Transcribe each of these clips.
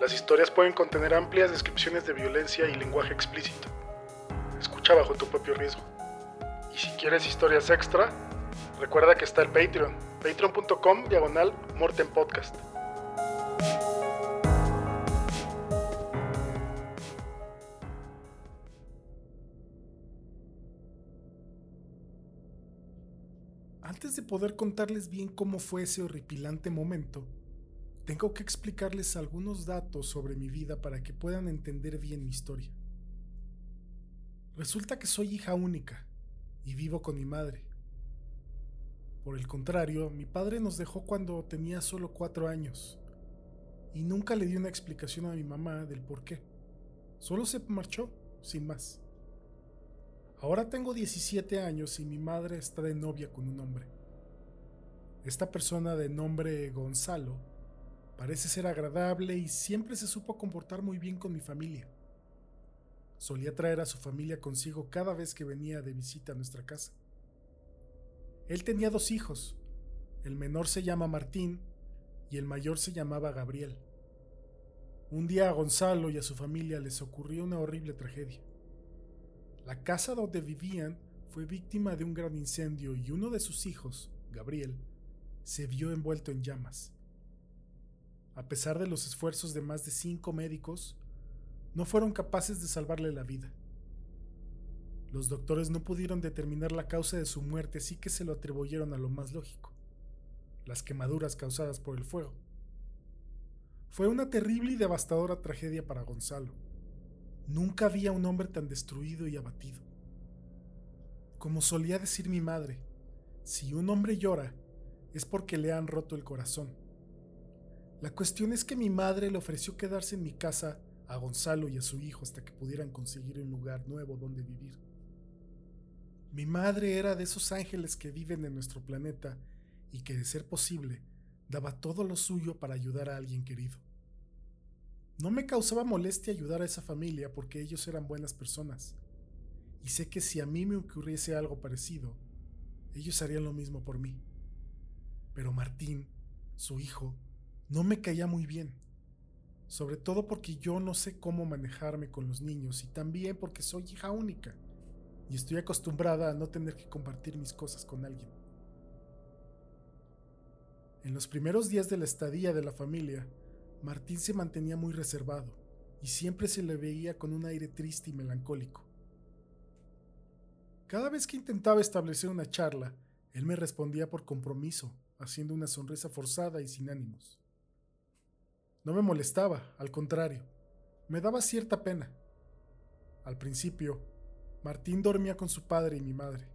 Las historias pueden contener amplias descripciones de violencia y lenguaje explícito. Escucha bajo tu propio riesgo. Y si quieres historias extra, recuerda que está el Patreon, patreon.com diagonal Morten Podcast. Antes de poder contarles bien cómo fue ese horripilante momento, tengo que explicarles algunos datos sobre mi vida para que puedan entender bien mi historia. Resulta que soy hija única y vivo con mi madre. Por el contrario, mi padre nos dejó cuando tenía solo cuatro años y nunca le dio una explicación a mi mamá del por qué. Solo se marchó, sin más. Ahora tengo 17 años y mi madre está de novia con un hombre. Esta persona de nombre Gonzalo parece ser agradable y siempre se supo comportar muy bien con mi familia. Solía traer a su familia consigo cada vez que venía de visita a nuestra casa. Él tenía dos hijos. El menor se llama Martín y el mayor se llamaba Gabriel. Un día a Gonzalo y a su familia les ocurrió una horrible tragedia. La casa donde vivían fue víctima de un gran incendio y uno de sus hijos, Gabriel, se vio envuelto en llamas. A pesar de los esfuerzos de más de cinco médicos, no fueron capaces de salvarle la vida. Los doctores no pudieron determinar la causa de su muerte, así que se lo atribuyeron a lo más lógico, las quemaduras causadas por el fuego. Fue una terrible y devastadora tragedia para Gonzalo. Nunca había un hombre tan destruido y abatido. Como solía decir mi madre, si un hombre llora es porque le han roto el corazón. La cuestión es que mi madre le ofreció quedarse en mi casa a Gonzalo y a su hijo hasta que pudieran conseguir un lugar nuevo donde vivir. Mi madre era de esos ángeles que viven en nuestro planeta y que, de ser posible, daba todo lo suyo para ayudar a alguien querido. No me causaba molestia ayudar a esa familia porque ellos eran buenas personas, y sé que si a mí me ocurriese algo parecido, ellos harían lo mismo por mí. Pero Martín, su hijo, no me caía muy bien, sobre todo porque yo no sé cómo manejarme con los niños y también porque soy hija única y estoy acostumbrada a no tener que compartir mis cosas con alguien. En los primeros días de la estadía de la familia, Martín se mantenía muy reservado y siempre se le veía con un aire triste y melancólico. Cada vez que intentaba establecer una charla, él me respondía por compromiso, haciendo una sonrisa forzada y sin ánimos. No me molestaba, al contrario, me daba cierta pena. Al principio, Martín dormía con su padre y mi madre,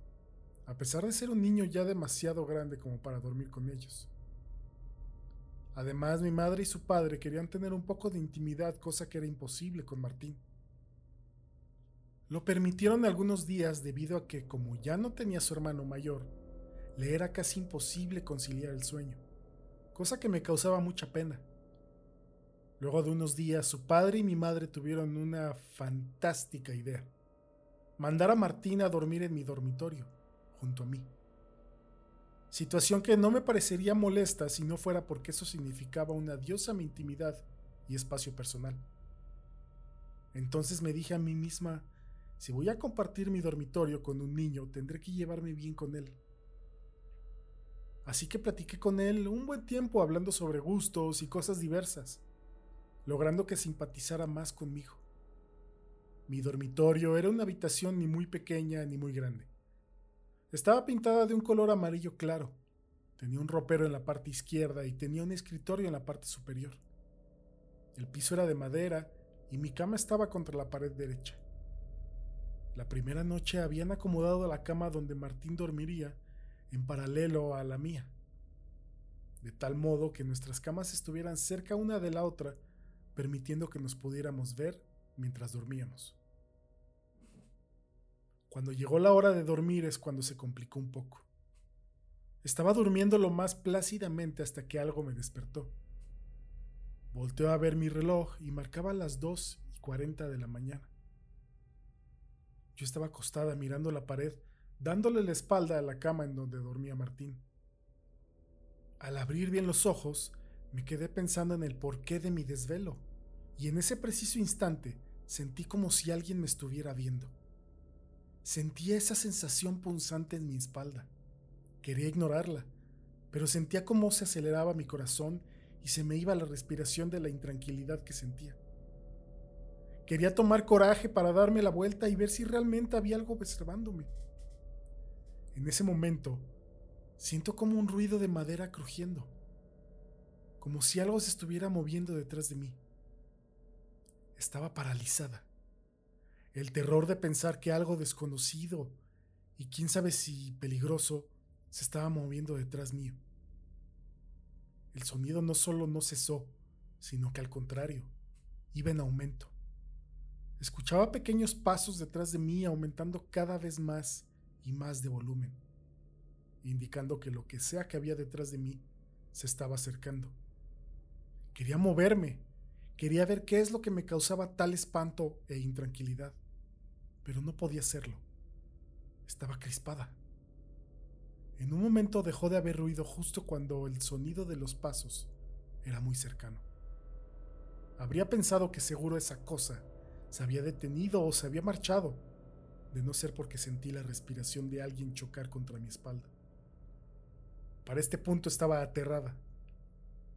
a pesar de ser un niño ya demasiado grande como para dormir con ellos. Además, mi madre y su padre querían tener un poco de intimidad, cosa que era imposible con Martín. Lo permitieron algunos días debido a que, como ya no tenía su hermano mayor, le era casi imposible conciliar el sueño, cosa que me causaba mucha pena. Luego de unos días, su padre y mi madre tuvieron una fantástica idea mandar a Martín a dormir en mi dormitorio, junto a mí. Situación que no me parecería molesta si no fuera porque eso significaba un adiós a mi intimidad y espacio personal. Entonces me dije a mí misma, si voy a compartir mi dormitorio con un niño, tendré que llevarme bien con él. Así que platiqué con él un buen tiempo hablando sobre gustos y cosas diversas, logrando que simpatizara más conmigo. Mi dormitorio era una habitación ni muy pequeña ni muy grande. Estaba pintada de un color amarillo claro. Tenía un ropero en la parte izquierda y tenía un escritorio en la parte superior. El piso era de madera y mi cama estaba contra la pared derecha. La primera noche habían acomodado la cama donde Martín dormiría en paralelo a la mía, de tal modo que nuestras camas estuvieran cerca una de la otra, permitiendo que nos pudiéramos ver mientras dormíamos. Cuando llegó la hora de dormir es cuando se complicó un poco. Estaba durmiendo lo más plácidamente hasta que algo me despertó. Volteó a ver mi reloj y marcaba las 2 y 40 de la mañana. Yo estaba acostada mirando la pared, dándole la espalda a la cama en donde dormía Martín. Al abrir bien los ojos, me quedé pensando en el porqué de mi desvelo, y en ese preciso instante sentí como si alguien me estuviera viendo. Sentía esa sensación punzante en mi espalda. Quería ignorarla, pero sentía como se aceleraba mi corazón y se me iba la respiración de la intranquilidad que sentía. Quería tomar coraje para darme la vuelta y ver si realmente había algo observándome. En ese momento, siento como un ruido de madera crujiendo, como si algo se estuviera moviendo detrás de mí. Estaba paralizada. El terror de pensar que algo desconocido y quién sabe si peligroso se estaba moviendo detrás mío. El sonido no solo no cesó, sino que al contrario, iba en aumento. Escuchaba pequeños pasos detrás de mí aumentando cada vez más y más de volumen, indicando que lo que sea que había detrás de mí se estaba acercando. Quería moverme, quería ver qué es lo que me causaba tal espanto e intranquilidad, pero no podía hacerlo. Estaba crispada. En un momento dejó de haber ruido justo cuando el sonido de los pasos era muy cercano. Habría pensado que seguro esa cosa se había detenido o se había marchado, de no ser porque sentí la respiración de alguien chocar contra mi espalda. Para este punto estaba aterrada.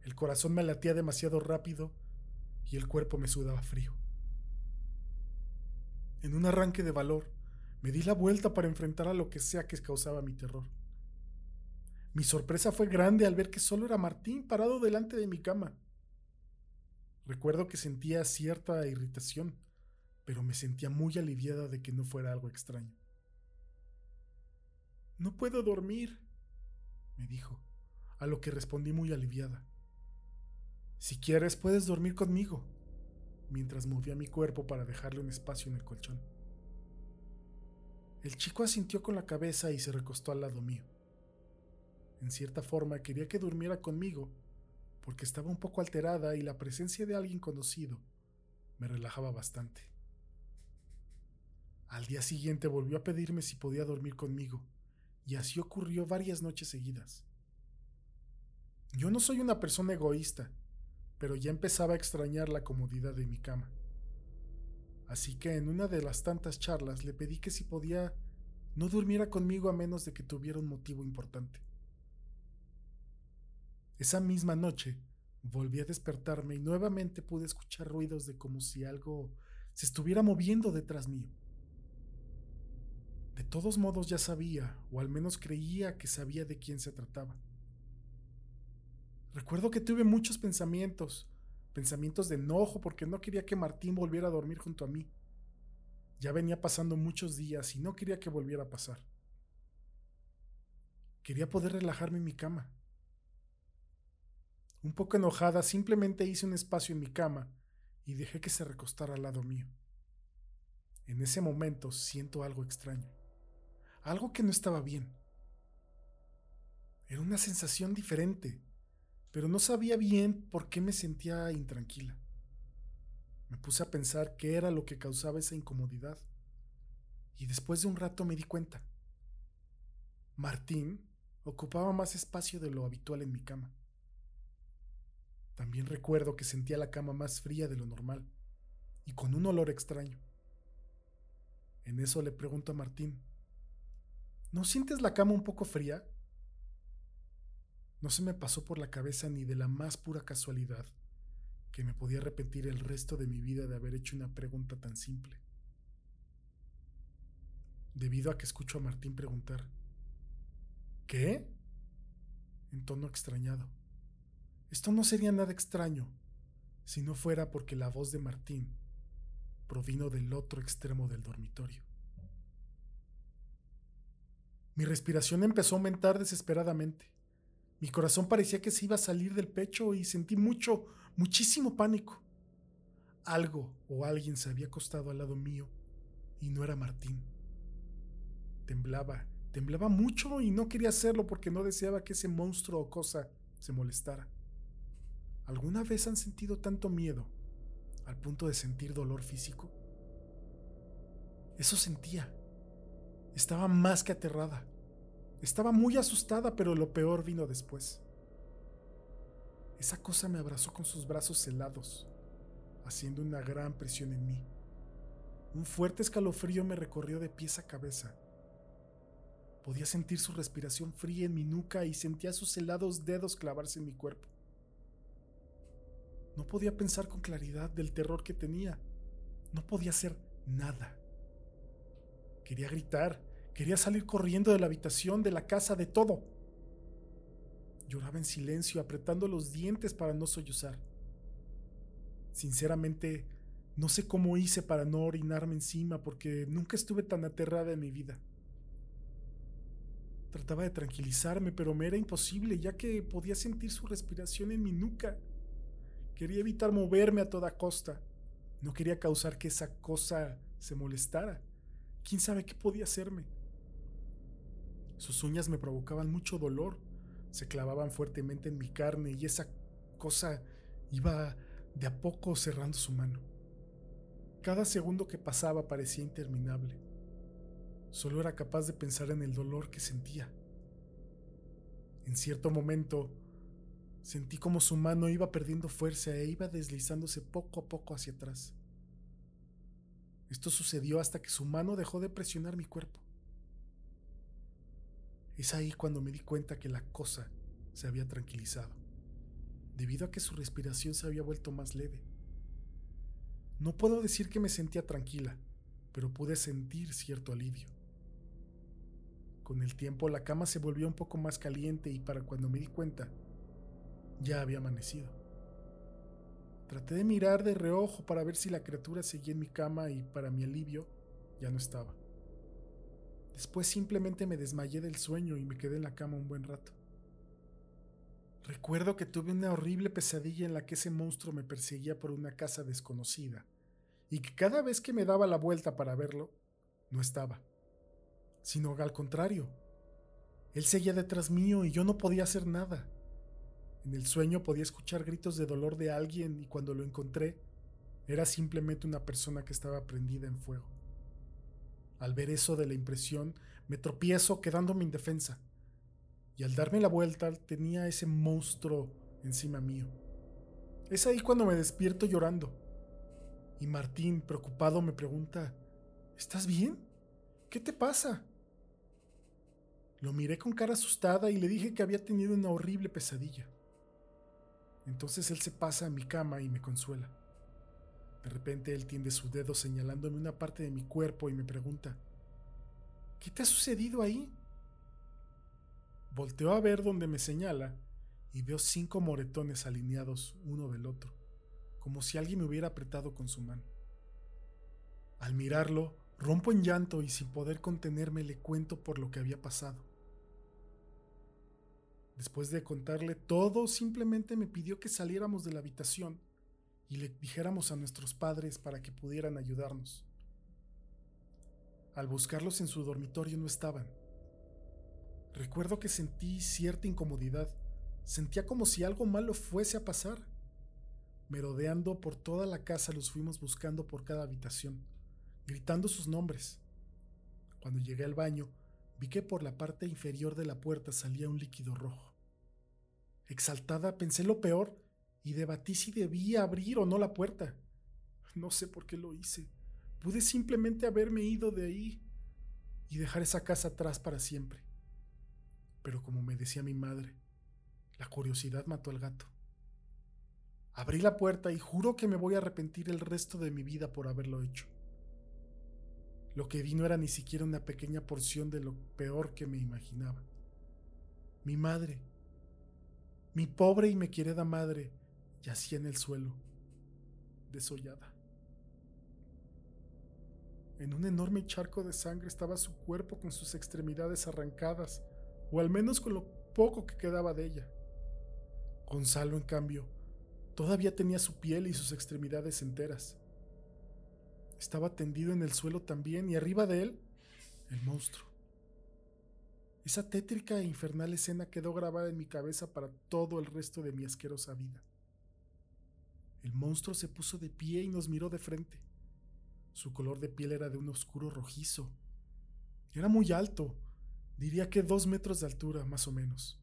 El corazón me latía demasiado rápido y el cuerpo me sudaba frío. En un arranque de valor, me di la vuelta para enfrentar a lo que sea que causaba mi terror. Mi sorpresa fue grande al ver que solo era Martín parado delante de mi cama. Recuerdo que sentía cierta irritación, pero me sentía muy aliviada de que no fuera algo extraño. No puedo dormir, me dijo, a lo que respondí muy aliviada. Si quieres, puedes dormir conmigo, mientras movía mi cuerpo para dejarle un espacio en el colchón. El chico asintió con la cabeza y se recostó al lado mío. En cierta forma quería que durmiera conmigo, porque estaba un poco alterada y la presencia de alguien conocido me relajaba bastante. Al día siguiente volvió a pedirme si podía dormir conmigo, y así ocurrió varias noches seguidas. Yo no soy una persona egoísta, pero ya empezaba a extrañar la comodidad de mi cama. Así que en una de las tantas charlas le pedí que si podía no durmiera conmigo a menos de que tuviera un motivo importante. Esa misma noche volví a despertarme y nuevamente pude escuchar ruidos de como si algo se estuviera moviendo detrás mío. De todos modos ya sabía, o al menos creía que sabía de quién se trataba. Recuerdo que tuve muchos pensamientos, pensamientos de enojo porque no quería que Martín volviera a dormir junto a mí. Ya venía pasando muchos días y no quería que volviera a pasar. Quería poder relajarme en mi cama. Un poco enojada, simplemente hice un espacio en mi cama y dejé que se recostara al lado mío. En ese momento siento algo extraño, algo que no estaba bien. Era una sensación diferente, pero no sabía bien por qué me sentía intranquila. Me puse a pensar qué era lo que causaba esa incomodidad y después de un rato me di cuenta. Martín ocupaba más espacio de lo habitual en mi cama. También recuerdo que sentía la cama más fría de lo normal y con un olor extraño. En eso le pregunto a Martín, ¿no sientes la cama un poco fría? No se me pasó por la cabeza ni de la más pura casualidad que me podía arrepentir el resto de mi vida de haber hecho una pregunta tan simple. Debido a que escucho a Martín preguntar, ¿qué? En tono extrañado. Esto no sería nada extraño si no fuera porque la voz de Martín provino del otro extremo del dormitorio. Mi respiración empezó a aumentar desesperadamente. Mi corazón parecía que se iba a salir del pecho y sentí mucho, muchísimo pánico. Algo o alguien se había acostado al lado mío y no era Martín. Temblaba, temblaba mucho y no quería hacerlo porque no deseaba que ese monstruo o cosa se molestara. ¿Alguna vez han sentido tanto miedo al punto de sentir dolor físico? Eso sentía. Estaba más que aterrada. Estaba muy asustada, pero lo peor vino después. Esa cosa me abrazó con sus brazos helados, haciendo una gran presión en mí. Un fuerte escalofrío me recorrió de pies a cabeza. Podía sentir su respiración fría en mi nuca y sentía sus helados dedos clavarse en mi cuerpo. No podía pensar con claridad del terror que tenía. No podía hacer nada. Quería gritar, quería salir corriendo de la habitación, de la casa, de todo. Lloraba en silencio, apretando los dientes para no sollozar. Sinceramente, no sé cómo hice para no orinarme encima porque nunca estuve tan aterrada en mi vida. Trataba de tranquilizarme, pero me era imposible ya que podía sentir su respiración en mi nuca. Quería evitar moverme a toda costa. No quería causar que esa cosa se molestara. ¿Quién sabe qué podía hacerme? Sus uñas me provocaban mucho dolor se clavaban fuertemente en mi carne y esa cosa iba de a poco cerrando su mano. Cada segundo que pasaba parecía interminable. Solo era capaz de pensar en el dolor que sentía. En cierto momento, sentí como su mano iba perdiendo fuerza e iba deslizándose poco a poco hacia atrás. Esto sucedió hasta que su mano dejó de presionar mi cuerpo. Es ahí cuando me di cuenta que la cosa se había tranquilizado, debido a que su respiración se había vuelto más leve. No puedo decir que me sentía tranquila, pero pude sentir cierto alivio. Con el tiempo la cama se volvió un poco más caliente y para cuando me di cuenta, ya había amanecido. Traté de mirar de reojo para ver si la criatura seguía en mi cama y para mi alivio ya no estaba. Después simplemente me desmayé del sueño y me quedé en la cama un buen rato. Recuerdo que tuve una horrible pesadilla en la que ese monstruo me perseguía por una casa desconocida y que cada vez que me daba la vuelta para verlo, no estaba, sino al contrario. Él seguía detrás mío y yo no podía hacer nada. En el sueño podía escuchar gritos de dolor de alguien y cuando lo encontré, era simplemente una persona que estaba prendida en fuego. Al ver eso de la impresión, me tropiezo quedándome indefensa. Y al darme la vuelta tenía ese monstruo encima mío. Es ahí cuando me despierto llorando. Y Martín, preocupado, me pregunta, ¿Estás bien? ¿Qué te pasa? Lo miré con cara asustada y le dije que había tenido una horrible pesadilla. Entonces él se pasa a mi cama y me consuela. De repente él tiende su dedo señalándome una parte de mi cuerpo y me pregunta, ¿qué te ha sucedido ahí? Volteo a ver donde me señala y veo cinco moretones alineados uno del otro, como si alguien me hubiera apretado con su mano. Al mirarlo, rompo en llanto y sin poder contenerme le cuento por lo que había pasado. Después de contarle todo, simplemente me pidió que saliéramos de la habitación y le dijéramos a nuestros padres para que pudieran ayudarnos. Al buscarlos en su dormitorio no estaban. Recuerdo que sentí cierta incomodidad. Sentía como si algo malo fuese a pasar. Merodeando por toda la casa los fuimos buscando por cada habitación, gritando sus nombres. Cuando llegué al baño, vi que por la parte inferior de la puerta salía un líquido rojo. Exaltada pensé lo peor y debatí si debía abrir o no la puerta. No sé por qué lo hice. Pude simplemente haberme ido de ahí y dejar esa casa atrás para siempre. Pero como me decía mi madre, la curiosidad mató al gato. Abrí la puerta y juro que me voy a arrepentir el resto de mi vida por haberlo hecho. Lo que vi no era ni siquiera una pequeña porción de lo peor que me imaginaba. Mi madre, mi pobre y me querida madre, yacía en el suelo, desollada. En un enorme charco de sangre estaba su cuerpo con sus extremidades arrancadas, o al menos con lo poco que quedaba de ella. Gonzalo, en cambio, todavía tenía su piel y sus extremidades enteras. Estaba tendido en el suelo también y arriba de él, el monstruo, Esa tétrica e infernal escena quedó grabada en mi cabeza para todo el resto de mi asquerosa vida. El monstruo se puso de pie y nos miró de frente. Su color de piel era de un oscuro rojizo. Era muy alto, diría que dos metros de altura, más o menos.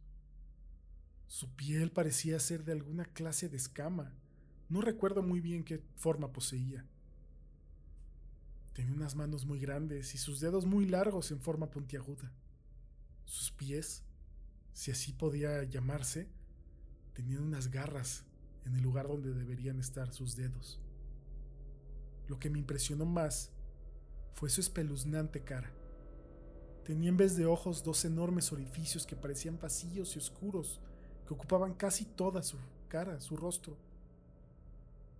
Su piel parecía ser de alguna clase de escama. No recuerdo muy bien qué forma poseía. Tenía unas manos muy grandes y sus dedos muy largos en forma puntiaguda. Sus pies, si así podía llamarse, tenían unas garras en el lugar donde deberían estar sus dedos. Lo que me impresionó más fue su espeluznante cara. Tenía en vez de ojos dos enormes orificios que parecían vacíos y oscuros, que ocupaban casi toda su cara, su rostro.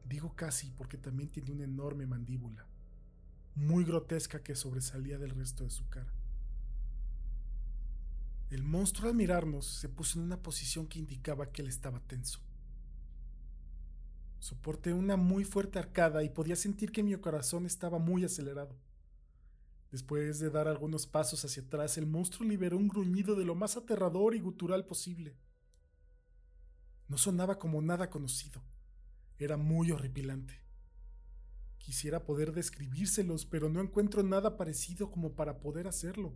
Digo casi porque también tiene una enorme mandíbula muy grotesca que sobresalía del resto de su cara. El monstruo al mirarnos se puso en una posición que indicaba que él estaba tenso. Soporté una muy fuerte arcada y podía sentir que mi corazón estaba muy acelerado. Después de dar algunos pasos hacia atrás, el monstruo liberó un gruñido de lo más aterrador y gutural posible. No sonaba como nada conocido. Era muy horripilante. Quisiera poder describírselos, pero no encuentro nada parecido como para poder hacerlo.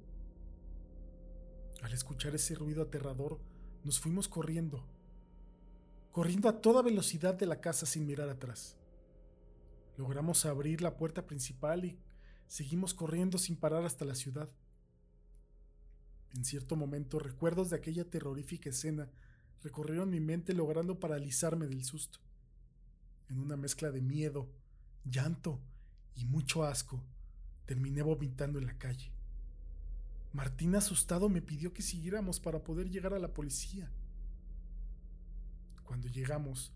Al escuchar ese ruido aterrador, nos fuimos corriendo, corriendo a toda velocidad de la casa sin mirar atrás. Logramos abrir la puerta principal y seguimos corriendo sin parar hasta la ciudad. En cierto momento, recuerdos de aquella terrorífica escena recorrieron mi mente logrando paralizarme del susto. En una mezcla de miedo, llanto y mucho asco, terminé vomitando en la calle. Martín asustado me pidió que siguiéramos para poder llegar a la policía. Cuando llegamos,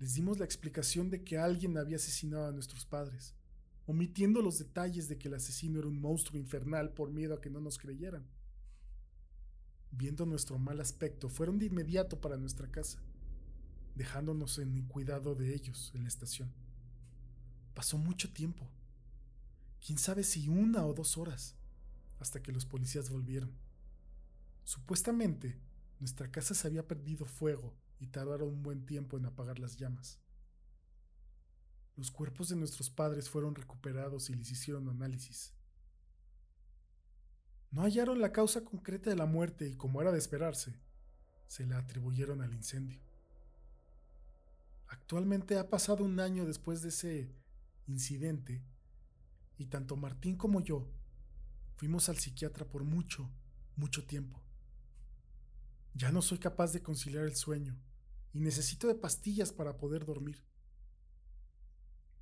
les dimos la explicación de que alguien había asesinado a nuestros padres, omitiendo los detalles de que el asesino era un monstruo infernal por miedo a que no nos creyeran. Viendo nuestro mal aspecto, fueron de inmediato para nuestra casa, dejándonos en el cuidado de ellos en la estación. Pasó mucho tiempo. Quién sabe si una o dos horas, hasta que los policías volvieron. Supuestamente, nuestra casa se había perdido fuego y tardaron un buen tiempo en apagar las llamas. Los cuerpos de nuestros padres fueron recuperados y les hicieron análisis. No hallaron la causa concreta de la muerte y, como era de esperarse, se la atribuyeron al incendio. Actualmente ha pasado un año después de ese incidente y tanto Martín como yo fuimos al psiquiatra por mucho, mucho tiempo. Ya no soy capaz de conciliar el sueño y necesito de pastillas para poder dormir.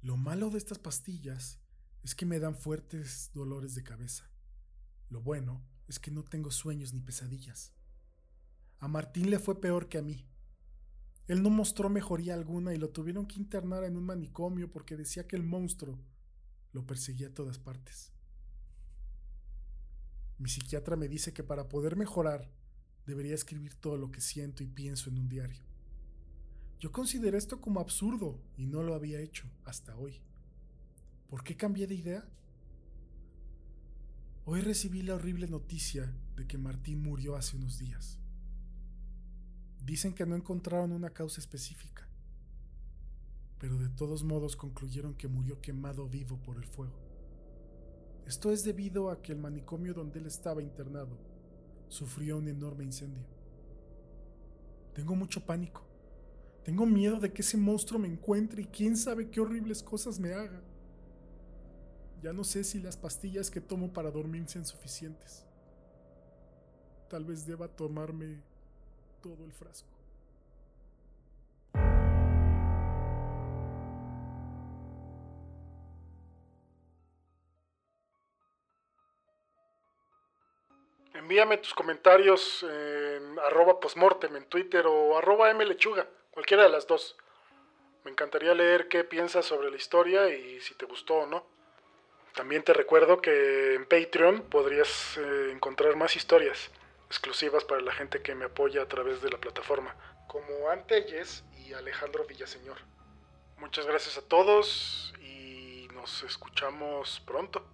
Lo malo de estas pastillas es que me dan fuertes dolores de cabeza. Lo bueno es que no tengo sueños ni pesadillas. A Martín le fue peor que a mí. Él no mostró mejoría alguna y lo tuvieron que internar en un manicomio porque decía que el monstruo lo perseguía a todas partes. Mi psiquiatra me dice que para poder mejorar debería escribir todo lo que siento y pienso en un diario. Yo consideré esto como absurdo y no lo había hecho hasta hoy. ¿Por qué cambié de idea? Hoy recibí la horrible noticia de que Martín murió hace unos días. Dicen que no encontraron una causa específica, pero de todos modos concluyeron que murió quemado vivo por el fuego. Esto es debido a que el manicomio donde él estaba internado sufrió un enorme incendio. Tengo mucho pánico. Tengo miedo de que ese monstruo me encuentre y quién sabe qué horribles cosas me haga. Ya no sé si las pastillas que tomo para dormir sean suficientes. Tal vez deba tomarme todo el frasco. Envíame tus comentarios en arroba postmortem en Twitter o arroba mlechuga, cualquiera de las dos. Me encantaría leer qué piensas sobre la historia y si te gustó o no. También te recuerdo que en Patreon podrías eh, encontrar más historias exclusivas para la gente que me apoya a través de la plataforma, como Antelles y Alejandro Villaseñor. Muchas gracias a todos y nos escuchamos pronto.